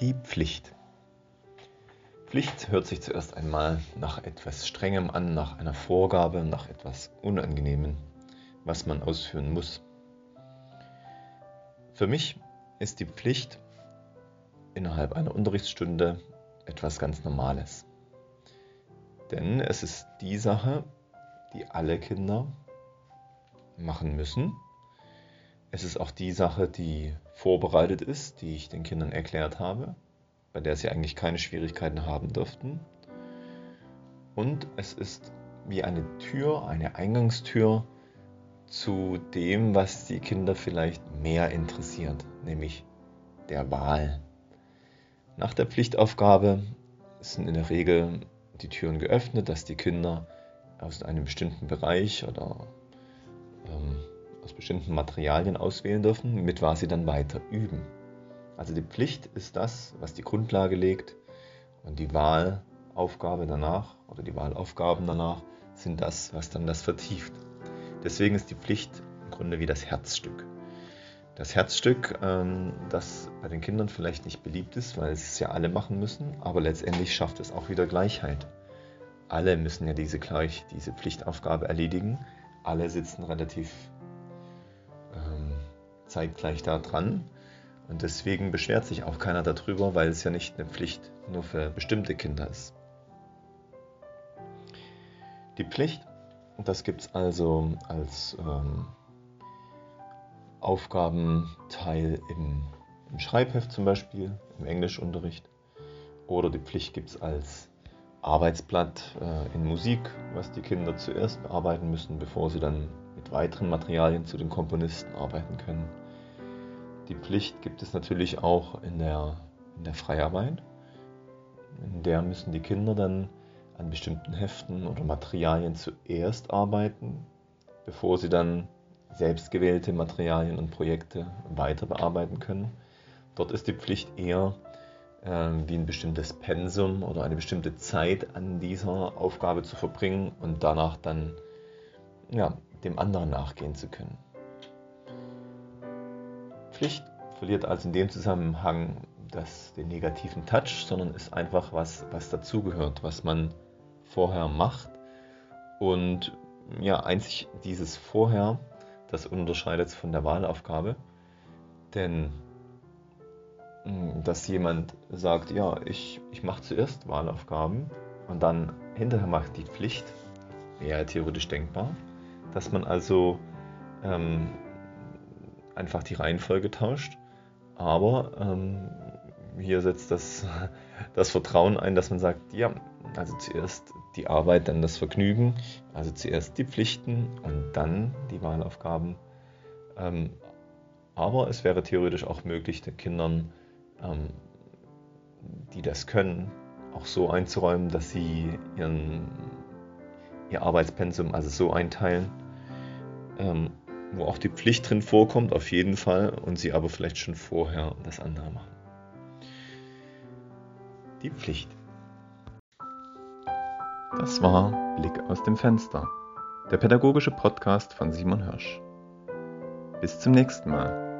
Die Pflicht. Pflicht hört sich zuerst einmal nach etwas Strengem an, nach einer Vorgabe, nach etwas Unangenehmem, was man ausführen muss. Für mich ist die Pflicht innerhalb einer Unterrichtsstunde etwas ganz Normales. Denn es ist die Sache, die alle Kinder machen müssen es ist auch die Sache, die vorbereitet ist, die ich den Kindern erklärt habe, bei der sie eigentlich keine Schwierigkeiten haben dürften. Und es ist wie eine Tür, eine Eingangstür zu dem, was die Kinder vielleicht mehr interessiert, nämlich der Wahl. Nach der Pflichtaufgabe sind in der Regel die Türen geöffnet, dass die Kinder aus einem bestimmten Bereich oder ähm, aus bestimmten Materialien auswählen dürfen, mit was sie dann weiter üben. Also die Pflicht ist das, was die Grundlage legt und die Wahlaufgabe danach oder die Wahlaufgaben danach sind das, was dann das vertieft. Deswegen ist die Pflicht im Grunde wie das Herzstück. Das Herzstück, ähm, das bei den Kindern vielleicht nicht beliebt ist, weil es ja alle machen müssen, aber letztendlich schafft es auch wieder Gleichheit. Alle müssen ja diese, gleich, diese Pflichtaufgabe erledigen. Alle sitzen relativ zeitgleich da dran. Und deswegen beschwert sich auch keiner darüber, weil es ja nicht eine Pflicht nur für bestimmte Kinder ist. Die Pflicht, das gibt es also als ähm, Aufgabenteil im, im, Schreibheft zum Beispiel, im Englischunterricht. Oder die Pflicht gibt es als Arbeitsblatt äh, in Musik, was die Kinder zuerst bearbeiten müssen, bevor sie dann mit weiteren Materialien zu den Komponisten arbeiten können. Die Pflicht gibt es natürlich auch in der, in der Freiarbeit. In der müssen die Kinder dann an bestimmten Heften oder Materialien zuerst arbeiten, bevor sie dann selbstgewählte Materialien und Projekte weiter bearbeiten können. Dort ist die Pflicht eher äh, wie ein bestimmtes Pensum oder eine bestimmte Zeit an dieser Aufgabe zu verbringen und danach dann ja, dem anderen nachgehen zu können. Pflicht verliert also in dem Zusammenhang das, den negativen Touch, sondern ist einfach was, was dazugehört, was man vorher macht. Und ja, einzig dieses Vorher, das unterscheidet es von der Wahlaufgabe. Denn hm, dass jemand sagt, ja, ich, ich mache zuerst Wahlaufgaben und dann hinterher macht die Pflicht, wäre theoretisch denkbar. Dass man also ähm, einfach die Reihenfolge tauscht. Aber ähm, hier setzt das, das Vertrauen ein, dass man sagt, ja, also zuerst die Arbeit, dann das Vergnügen, also zuerst die Pflichten und dann die Wahlaufgaben. Ähm, aber es wäre theoretisch auch möglich, den Kindern, ähm, die das können, auch so einzuräumen, dass sie ihren, ihr Arbeitspensum also so einteilen, ähm, wo auch die Pflicht drin vorkommt, auf jeden Fall, und sie aber vielleicht schon vorher das andere machen. Die Pflicht. Das war Blick aus dem Fenster, der pädagogische Podcast von Simon Hirsch. Bis zum nächsten Mal.